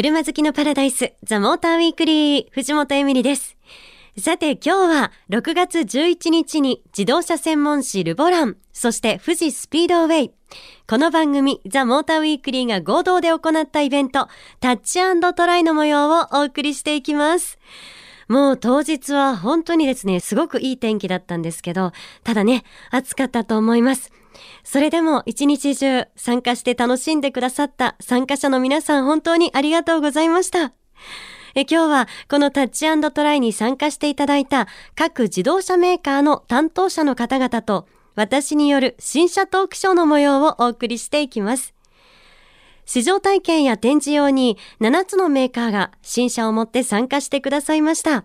車好きのパラダイス、ザ・モーターウィークリー、藤本エミリです。さて今日は6月11日に自動車専門誌ルボラン、そして富士スピードウェイ。この番組ザ・モーターウィークリーが合同で行ったイベントタッチトライの模様をお送りしていきます。もう当日は本当にですね、すごくいい天気だったんですけど、ただね、暑かったと思います。それでも一日中参加して楽しんでくださった参加者の皆さん本当にありがとうございました。え今日はこのタッチトライに参加していただいた各自動車メーカーの担当者の方々と私による新車トークショーの模様をお送りしていきます。試乗体験や展示用に7つのメーカーが新車を持って参加してくださいました。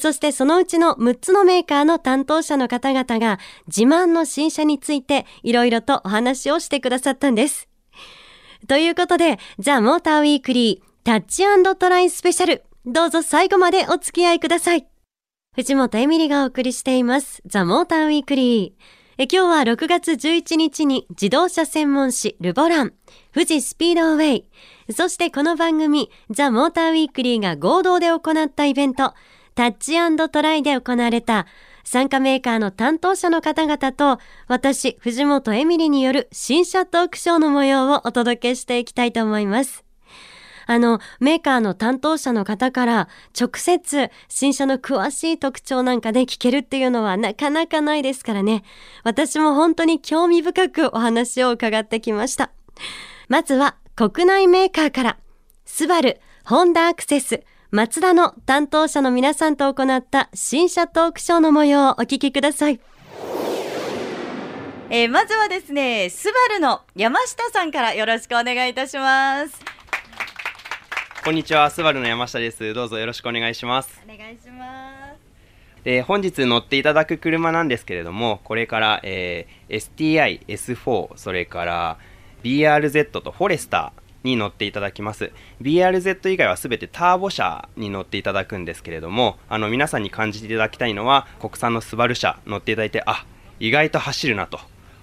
そしてそのうちの6つのメーカーの担当者の方々が自慢の新車についていろいろとお話をしてくださったんです。ということで、ザ・モーターウィークリータッチトライスペシャル。どうぞ最後までお付き合いください。藤本エミリがお送りしています。ザ・モーターウィークリー。え今日は6月11日に自動車専門誌ルボラン、富士スピードウェイ、そしてこの番組ザ・モーターウィークリーが合同で行ったイベント、タッチトライで行われた参加メーカーの担当者の方々と私、藤本エミリによる新車トークショーの模様をお届けしていきたいと思います。あの、メーカーの担当者の方から直接新車の詳しい特徴なんかで聞けるっていうのはなかなかないですからね。私も本当に興味深くお話を伺ってきました。まずは国内メーカーから、スバル、ホンダアクセス、マツダの担当者の皆さんと行った新車トークショーの模様をお聞きください。えー、まずはですね、スバルの山下さんからよろしくお願いいたします。こんにちは、スバルの山下です。どうぞよろしくお願いします。お願いします。で本日乗っていただく車なんですけれども、これから、えー、STI、S4、それから BRZ とフォレスターに乗っていただきます BRZ 以外はすべてターボ車に乗っていただくんですけれどもあの皆さんに感じていただきたいのは国産のスバル車乗っていただいてあ意外と走るなと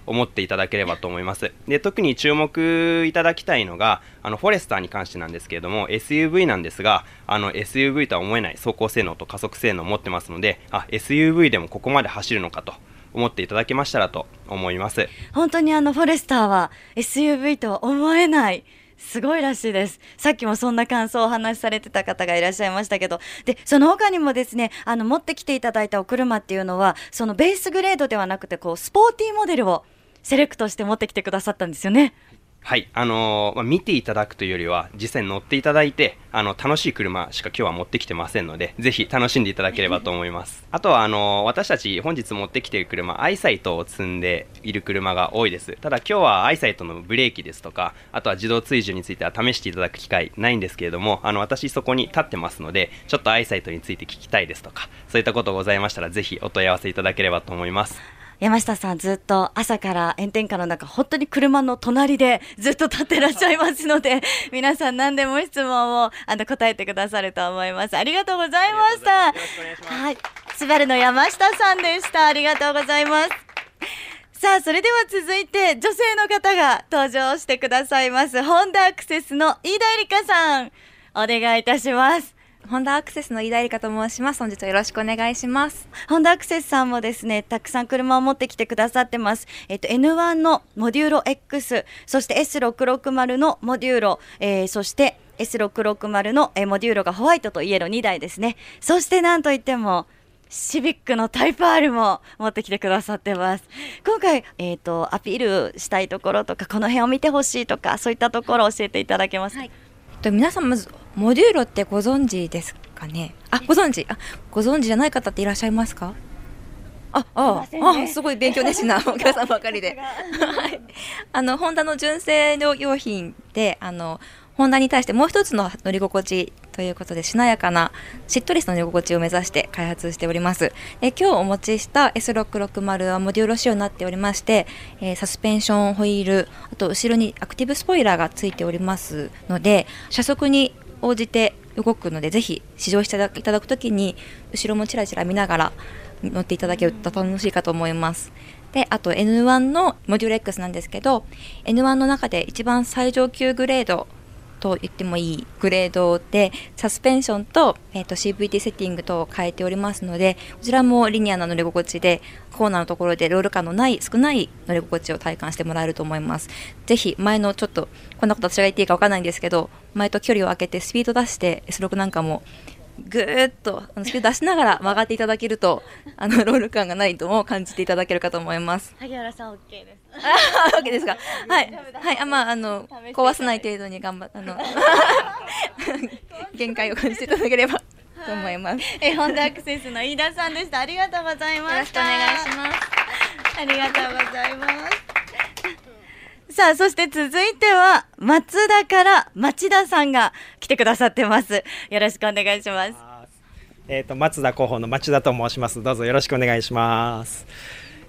思っていただければと思いますで特に注目いただきたいのがあのフォレスターに関してなんですけれども SUV なんですがあの SUV とは思えない走行性能と加速性能を持ってますのであ SUV でもここまで走るのかと思っていただけましたらと思います本当にあのフォレスターは SUV とは思えないすごいらしいです。さっきもそんな感想をお話しされてた方がいらっしゃいましたけど、で、その他にもですね、あの、持ってきていただいたお車っていうのは、そのベースグレードではなくて、こう、スポーティーモデルをセレクトして持ってきてくださったんですよね。はい、あのー、まあ、見ていただくというよりは、実際に乗っていただいて、あの、楽しい車しか今日は持ってきてませんので、ぜひ楽しんでいただければと思います。あとは、あのー、私たち本日持ってきている車、アイサイトを積んでいる車が多いです。ただ今日はアイサイトのブレーキですとか、あとは自動追従については試していただく機会ないんですけれども、あの、私そこに立ってますので、ちょっとアイサイトについて聞きたいですとか、そういったことございましたら、ぜひお問い合わせいただければと思います。山下さんずっと朝から炎天下の中本当に車の隣でずっと立ってらっしゃいますので 皆さん何でも質問をあの答えてくださると思います。ありがとうございました。はい。スバルの山下さんでした。ありがとうございます。さあそれでは続いて女性の方が登場してくださいます。ホンダアクセスの飯田絵梨香さん。お願いいたしますホンダアクセスの飯田理香と申します。本日はよろしくお願いします。ホンダアクセスさんもですね、たくさん車を持ってきてくださってます。えっと、N1 のモデューロ X、そして S660 のモデューロ、えー、そして S660 の、えー、モデューロがホワイトとイエロー2台ですね。そしてなんといっても、シビックのタイプ R も持ってきてくださってます。今回、えっ、ー、と、アピールしたいところとか、この辺を見てほしいとか、そういったところを教えていただけます。はいと皆さんまずモデューロってご存知ですかね？あご存知？あご存知じゃない方っていらっしゃいますか？あああすごい勉強熱心な お客さんばかりで。あのホンダの純正の用品であのホンダに対してもう一つの乗り心地ということでしなやかなしっとりした乗り心地を目指して開発しております。え今日お持ちした S660 はモデュール仕様になっておりまして、えー、サスペンションホイールあと後ろにアクティブスポイラーがついておりますので車速に応じて動くのでぜひ試乗していただくときに後ろもちらちら見ながら乗っていただけると楽しいかと思います。であと N1 のモデュール X なんですけど N1 の中で一番最上級グレードと言ってもいいグレードでサスペンションと,、えー、と CVT セッティングと変えておりますのでこちらもリニアな乗り心地でコーナーのところでロール感のない少ない乗り心地を体感してもらえると思います。ぜひ前のちょっとこんなこと私が言っていいか分かんないんですけど前と距離を空けてスピード出して S6 なんかもぐーっとあのスピード出しながら曲がっていただけるとあの ロール感がないとも感じていただけるかと思います。萩原さん OK です。あ、わけですか？はい、はい、あ、まあ、あの、壊さない程度に頑張っ、あの。限界を感じていただければと思います。えホンダアクセスの飯田さんでした。ありがとうございました。よろしくお願いします。ありがとうございます。さあそして続いては松田から町田さんが来てくださってますよろしくお願いしますえっ、と松田広報の町田と申します。どうぞよろしくお願いします。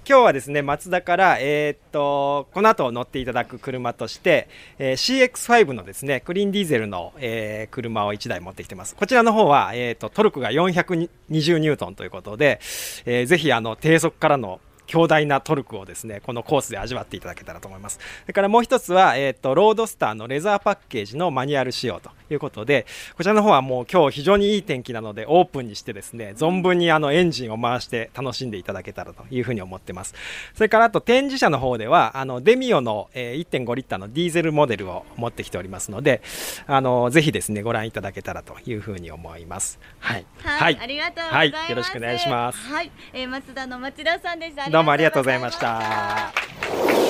今日はですね松田からえっ、とこの後乗っていただく車として、えー CX5 のですねクリーンディーゼルの、えー車を1台持ってきてます。こちらの方はえっ、とトルクが420ニュートンということで、えーぜひあの低速からの強大なトルクをですねこのコースで味わっていただけたらと思いますそれからもう一つは、えー、とロードスターのレザーパッケージのマニュアル仕様ということでこちらの方はもう今日非常にいい天気なのでオープンにしてですね存分にあのエンジンを回して楽しんでいただけたらというふうに思ってます。それからあと展示車の方ではあのデミオの、えー1.5リッターのディーゼルモデルを持ってきておりますのであのぜひですねご覧いただけたらというふうに思います。はい、はい、ありがとうございます、はい。よろしくお願いします。はい、えー、松田の町田さんでした。どうもありがとうございましあた。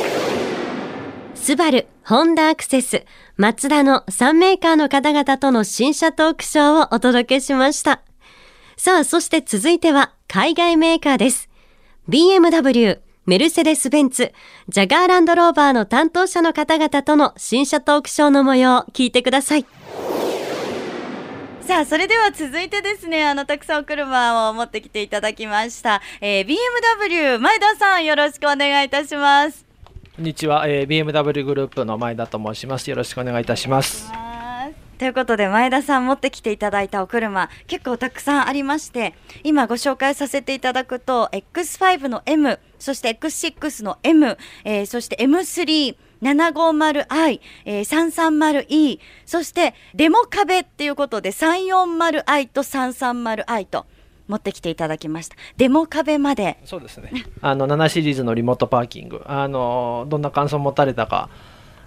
スバル、ホンダアクセス、マツダの3メーカーの方々との新車トークショーをお届けしました。さあ、そして続いては海外メーカーです。BMW、メルセデス・ベンツ、ジャガーランドローバーの担当者の方々との新車トークショーの模様を聞いてください。さあそれでは続いてですねあのたくさんお車を持ってきていただきました、えー、BMW 前田さんよろしくお願いいたしますこんにちは、えー BMW グループの前田と申します。よろしくお願いいたします。ということで前田さん持ってきていただいたお車結構たくさんありまして今ご紹介させていただくと X5 の M そして X6 の M、えーそして M3 750i、えー 330e そしてデモ壁っていうことで 340i と 330i と持ってきていただきましたデモ壁までそうですね。あの7シリーズのリモートパーキング、あのどんな感想を持たれたか。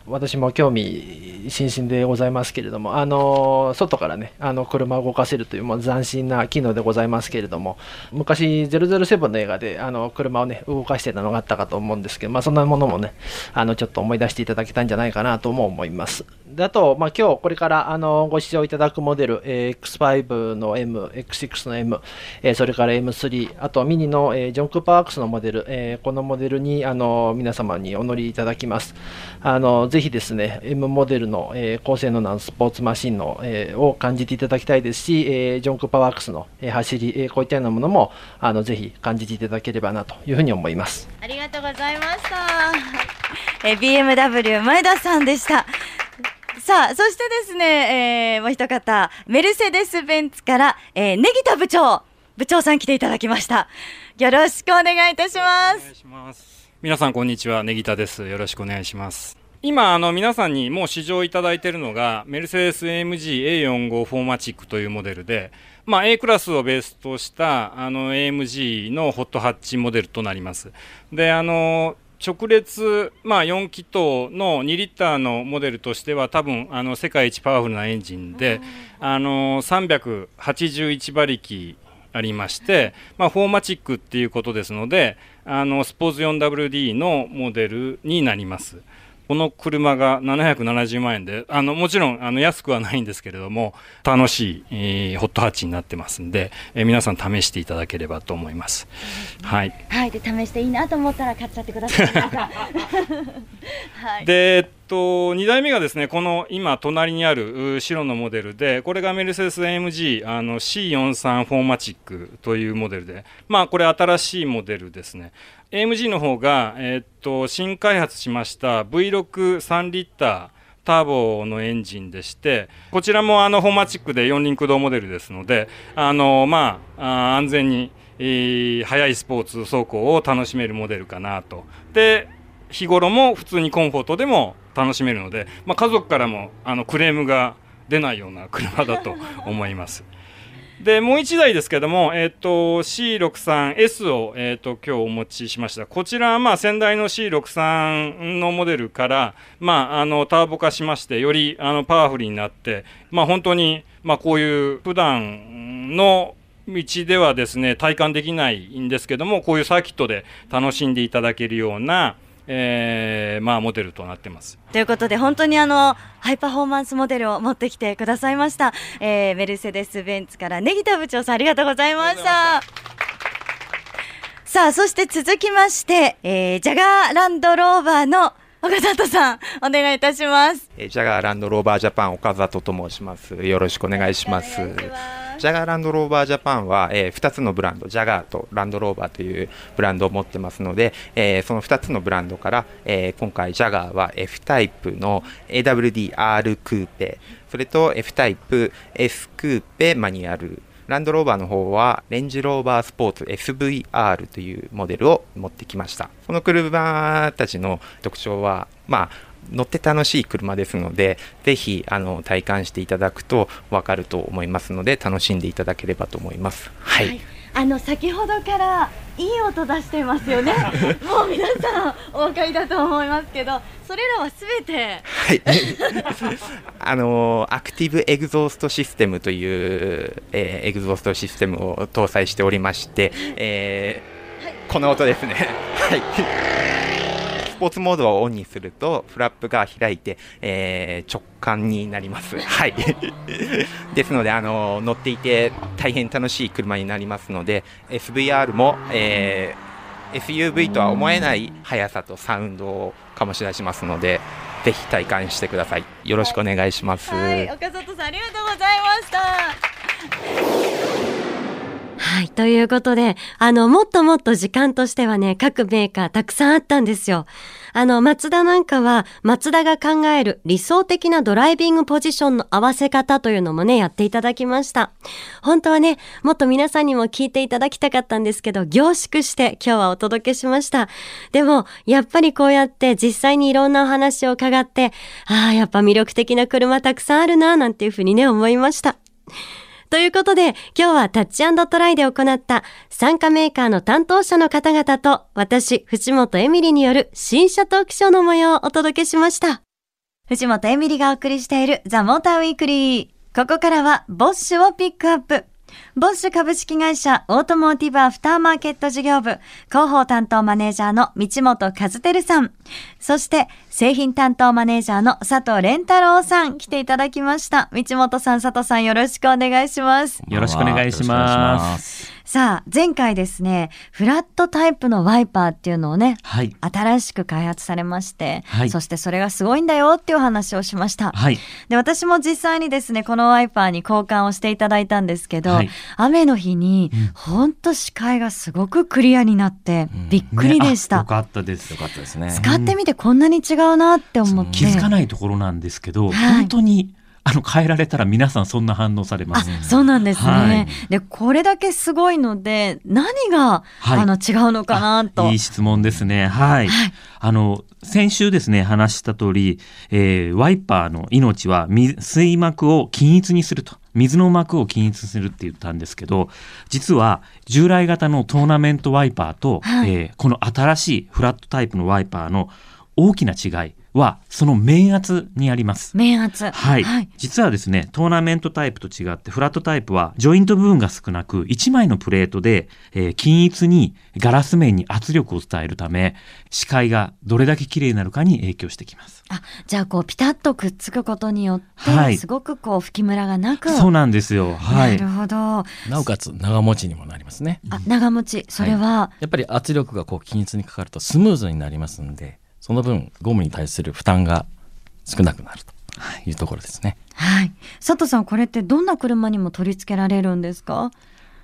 私も興味津々でございますけれども、あの外からね、あの車を動かせるというもう斬新な機能でございますけれども、昔、007の映画であの車をね、動かしてたのがあったかと思うんですけど、まあ、そんなものもね、あのちょっと思い出していただけたんじゃないかなとも思います。であと、まあ、今日これからあのご視聴いただくモデル、えー X5 の M、X6 の M、えーそれから M3、あとミニの、えージョン・クーパーワークスのモデル、えーこのモデルにあの皆様にお乗りいただきます。あのぜひですね、M モデルの、えー高性能なスポーツマシンの、えーを感じていただきたいですし、えージョン・クーパーワークスの、えー走り、えーこういったようなものもあのぜひ感じていただければなというふうに思います。ありがとうございました。えー BMW 前田さんでした。さあ、そしてですね、えーもう一方、メルセデス・ベンツから、えー、ネギタ部長、部長さん来ていただきました。よろしくお願いいたします。お願いします皆さんこんにちはネギタですよろしくお願いします今あの皆さんにもう試乗いただいているのがメルセデス AMG A45 フォーマチックというモデルで、まあ、A クラスをベースとしたあの AMG のホットハッチモデルとなります。であの直列、まあ、4気筒の2リッターのモデルとしては多分あの世界一パワフルなエンジンであの381馬力ありまして、まあ、フォーマチックっていうことですのであのスポーツ 4WD のモデルになりますこの車が770万円であのもちろんあの安くはないんですけれども楽しい、えーホットハッチになってますんで、えー皆さん試していただければと思います、はいはい、で、試していいなと思ったら買っちゃってください。はい。で、と、2台目がですねこの今隣にある白のモデルでこれがメルセデス AMG あの C43 フォーマチックというモデルでまあこれ新しいモデルですね AMG の方が、えっと、新開発しました V63 リッターターボのエンジンでしてこちらもあのフォーマチックで四輪駆動モデルですのであの、まあ、安全に、えー速いスポーツ走行を楽しめるモデルかなと。で日頃も普通にコンフォートでも楽しめるので、まあ、家族からもあのクレームが出ないような 車だと思います。でもう1台ですけども、えーと、C63S を、えーと、今日お持ちしましたこちらは、まあ、先代の C63 のモデルから、まあ、あのターボ化しましてよりあのパワフルになって、まあ、本当に、まあ、こういう普段の道ではですね体感できないんですけどもこういうサーキットで楽しんでいただけるようなえー、まあモデルとなってます。ということで本当にあのハイパフォーマンスモデルを持ってきてくださいました、えー、メルセデス・ベンツからネギタ部長さんありがとうございました。さあそして続きまして、えー、ジャガーランドローバーの岡里さんお願いいたします。ジャガーランドローバージャパン岡里と申します。よろしくお願いします。ジャガーランドローバージャパンは、えー、2つのブランドジャガーとランドローバーというブランドを持ってますので、えー、その2つのブランドから、えー、今回ジャガーは F タイプの AWDR クーペそれと F タイプ S クーペマニュアルランドローバーの方は、レンジローバースポーツ SVR というモデルを持ってきました。この車たちの特徴は、まあ、乗って楽しい車ですので、ぜひあの体感していただくと分かると思いますので、楽しんでいただければと思います。はい、はいあの先ほどからいい音出してますよね。もう皆さんお分かりだと思いますけど、それらはすべて。はい。あのアクティブエグゾーストシステムという、えー、エグゾーストシステムを搭載しておりまして、えー、はい、この音ですね。はい。ポーツモードをオンにするとフラップが開いて、えー、直感になります。はい。ですので、あの乗っていて大変楽しい車になりますので、SVR も、えー、SUV とは思えない速さとサウンドを醸し出しますので、ぜひ体感してください。よろしくお願いします。はい、岡里さんありがとうございました。はい。ということで、あの、もっともっと時間としてはね、各メーカーたくさんあったんですよ。あの、マツダなんかは、マツダが考える理想的なドライビングポジションの合わせ方というのもね、やっていただきました。本当はね、もっと皆さんにも聞いていただきたかったんですけど、凝縮して今日はお届けしました。でも、やっぱりこうやって実際にいろんなお話を伺って、ああ、やっぱ魅力的な車たくさんあるな、なんていうふうにね、思いました。ということで、今日はタッチトライで行った参加メーカーの担当者の方々と私、藤本エミリによる新車トークショーの模様をお届けしました。藤本エミリがお送りしているザ・モーターウィークリー。ここからはボッシュをピックアップ。ボッシュ株式会社オートモーティブアフターマーケット事業部広報担当マネージャーの道本和照さん。そして製品担当マネージャーの佐藤蓮太郎さん来ていただきました。道本さん、佐藤さんよろしくお願いします。よろしくお願いします。さあ、前回ですね、フラットタイプのワイパーっていうのをね、はい、新しく開発されまして、はい、そしてそれがすごいんだよっていう話をしました。はい、で、私も実際にですね、このワイパーに交換をしていただいたんですけど、はい、雨の日に、ほんと視界がすごくクリアになって、びっくりでした、ね、よかったです。よかったですね。使ってみてこんなに違うなって思って。気づかないところなんですけど、本当にあの変えられたら皆さんそんな反応されます。そうなんですね。はい、でこれだけすごいので何が、はい、あの違うのかなと。いい質問ですね。はい。はい、あの先週ですね話した通り、えー、ワイパーの命は水膜を均一にすると。水の膜を均一するって言ったんですけど実は従来型のトーナメントワイパーと、はい、えー、この新しいフラットタイプのワイパーの大きな違いはその面圧にあります。面圧。はい。はい、実はですね、トーナメントタイプと違ってフラットタイプはジョイント部分が少なく1枚のプレートで、えー、均一にガラス面に圧力を伝えるため視界がどれだけ綺麗になるかに影響してきます。あ、じゃあこうピタッとくっつくことによって、はい、すごくこう吹きムラがなく。そうなんですよ。はい。なるほど。なおかつ長持ちにもなりますね。あ、長持ち。それは、はい、やっぱり圧力がこう均一にかかるとスムーズになりますんで。その分ゴムに対する負担が少なくなるというところですね。はい。佐藤さん、これってどんな車にも取り付けられるんですか？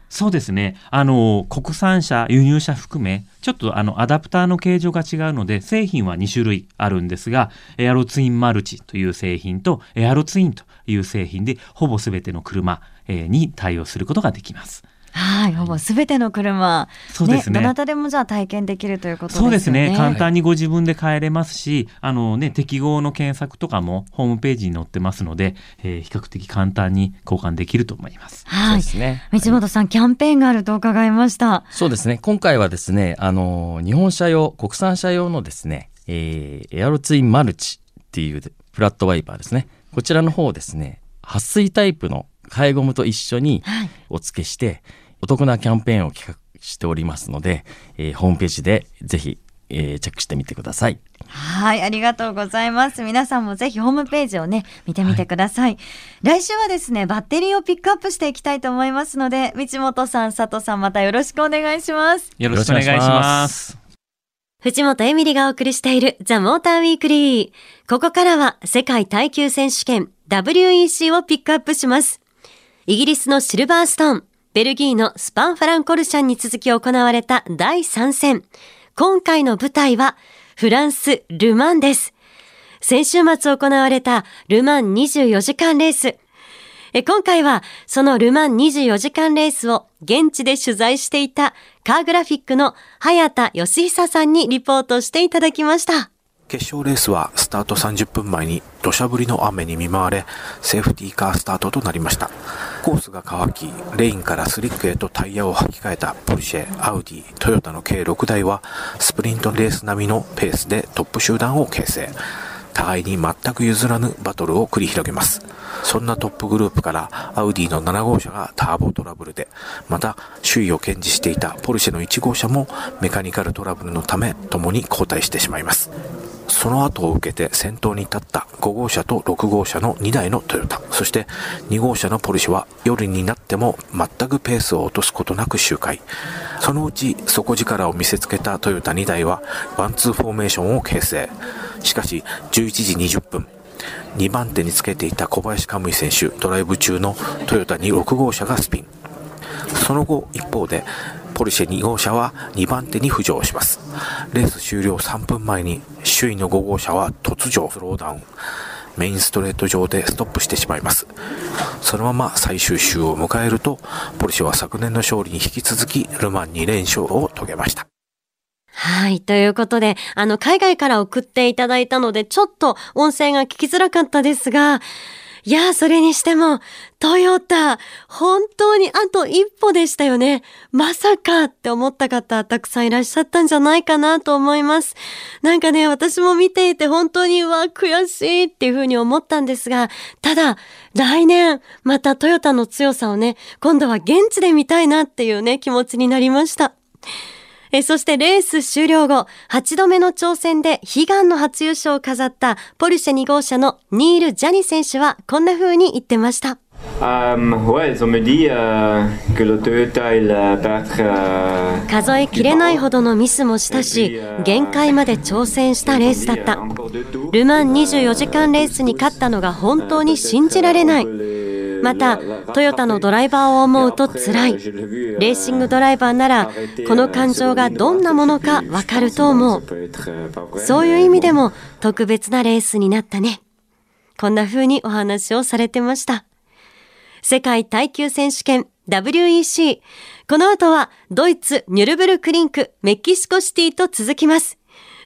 そうですね。あの、国産車、輸入車含め、ちょっとあの、アダプターの形状が違うので、製品は2種類あるんですが、エアロツインマルチという製品と、エアロツインという製品で、ほぼ全ての車、えー、に対応することができます。はい、ほぼすべての車、そうですねどなたでもじゃあ体験できるということですよね。そうですね簡単にご自分で変えれますし、あのね、適合の検索とかもホームページに載ってますので、えー比較的簡単に交換できると思います。はい、そうですね道本さん、キャンペーンがあると伺いました。そうですね。今回はですね、あの、日本車用、国産車用のですね、えーエアロツインマルチっていうフラットワイパーですね。こちらの方をですね、撥水タイプの替えゴムと一緒にお付けして、お得なキャンペーンを企画しておりますので、えーホームページでぜひ、えーチェックしてみてください。はい、ありがとうございます。皆さんもぜひホームページをね、見てみてください。来週はですね、バッテリーをピックアップしていきたいと思いますので、道本さん、佐藤さん、またよろしくお願いします。よろしくお願いします。藤本エミリがお送りしているザ・モーターウィークリー。ここからは世界耐久選手権 WEC をピックアップします。イギリスのシルバーストーン、ベルギーのスパンファランコルシャンに続き行われた第3戦。今回の舞台はフランス・ルマンです。先週末行われたルマン24時間レース。え今回はそのルマン24時間レースを現地で取材していたカーグラフィックの早田義久さんにリポートしていただきました。決勝レースはスタート30分前に土砂降りの雨に見舞われセーフティーカースタートとなりました。コースが乾きレインからスリックへとタイヤを履き替えたポルシェアウディトヨタの計6台はスプリントレース並みのペースでトップ集団を形成。互いに全く譲らぬバトルを繰り広げます。そんなトップグループからアウディの7号車がターボトラブルでまた首位を堅持していたポルシェの1号車もメカニカルトラブルのため共に交代してしまいます。その後を受けて先頭に立った5号車と6号車の2台のトヨタ、そして2号車のポルシェは夜になっても全くペースを落とすことなく周回。そのうち底力を見せつけたトヨタ2台はワンツーフォーメーションを形成。しかし11時20分、2番手につけていた小林可夢偉選手ドライブ中のトヨタに6号車がスピン。その後、一方で、ポルシェ2号車は2番手に浮上します。レース終了3分前に首位の5号車は突如スローダウン。メインストレート上でストップしてしまいます。そのまま最終週を迎えると、ポルシェは昨年の勝利に引き続きルマン2連勝を遂げました。はい。ということで、あの、海外から送っていただいたので、ちょっと音声が聞きづらかったですが、いやー、それにしても、トヨタ、本当にあと一歩でしたよね。まさかって思った方、たくさんいらっしゃったんじゃないかなと思います。なんかね、私も見ていて本当に、うわ、悔しいっていうふうに思ったんですが、ただ、来年、またトヨタの強さをね、今度は現地で見たいなっていうね、気持ちになりました。えそしてレース終了後、8度目の挑戦で悲願の初優勝を飾ったポルシェ2号車のニール・ジャニ選手はこんな風に言ってました。Euh, euh, euh, 数えきれないほどのミスもしたし、限界まで挑戦したレースだった。ルマン24時間レースに勝ったのが本当に信じられない。また、トヨタのドライバーを思うと辛い。レーシングドライバーなら、この感情がどんなものかわかると思う。そういう意味でも特別なレースになったね。こんな風にお話をされてました。世界耐久選手権 WEC。この後はドイツニュルブルクリンクメキシコシティと続きます。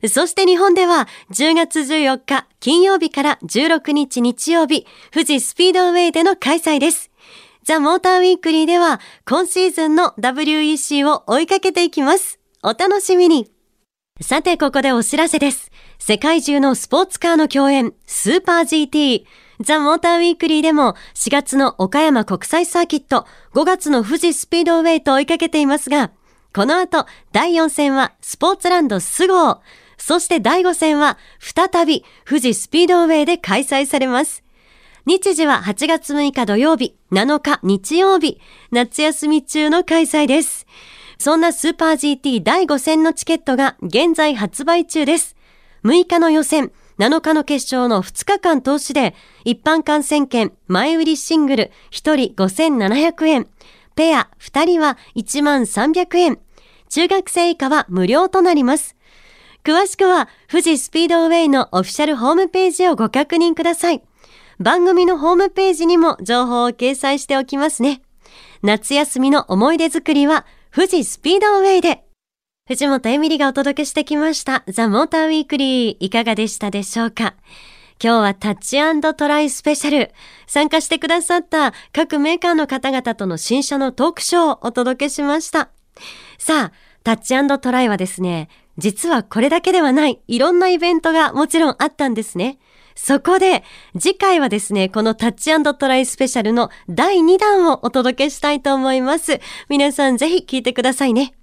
そして日本では10月14日金曜日から16日日曜日富士スピードウェイでの開催です。ザ・モーターウィークリーでは今シーズンの WEC を追いかけていきます。お楽しみに。さてここでお知らせです。世界中のスポーツカーの共演スーパー GT。ザ・モーターウィークリーでも4月の岡山国際サーキット、5月の富士スピードウェイと追いかけていますが、この後第4戦はスポーツランドスゴー、そして第5戦は再び富士スピードウェイで開催されます。日時は8月6日土曜日、7日日曜日、夏休み中の開催です。そんなスーパー GT 第5戦のチケットが現在発売中です。6日の予選、7日の決勝の2日間投資で、一般観戦券、前売りシングル、1人5700円、ペア2人は1万300円、中学生以下は無料となります。詳しくは、富士スピードウェイのオフィシャルホームページをご確認ください。番組のホームページにも情報を掲載しておきますね。夏休みの思い出作りは富士スピードウェイで。藤本エミリがお届けしてきましたザ・モーターウィークリーいかがでしたでしょうか？今日はタッチトライスペシャル。参加してくださった各メーカーの方々との新車のトークショーをお届けしました。さあ、タッチトライはですね、実はこれだけではないいろんなイベントがもちろんあったんですね。そこで、次回はですね、このタッチトライスペシャルの第2弾をお届けしたいと思います。皆さんぜひ聞いてくださいね。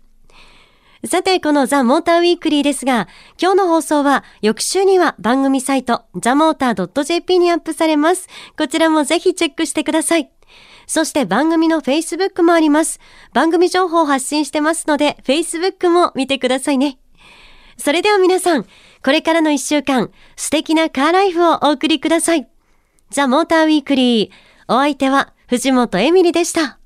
さて、このザ・モーターウィークリーですが、今日の放送は翌週には番組サイト、ザ・モーター .jp にアップされます。こちらもぜひチェックしてください。そして番組の Facebook もあります。番組情報を発信してますので、Facebook も見てくださいね。それでは皆さん、これからの一週間、素敵なカーライフをお送りください。ザ・モーターウィークリー。お相手は藤本エミリでした。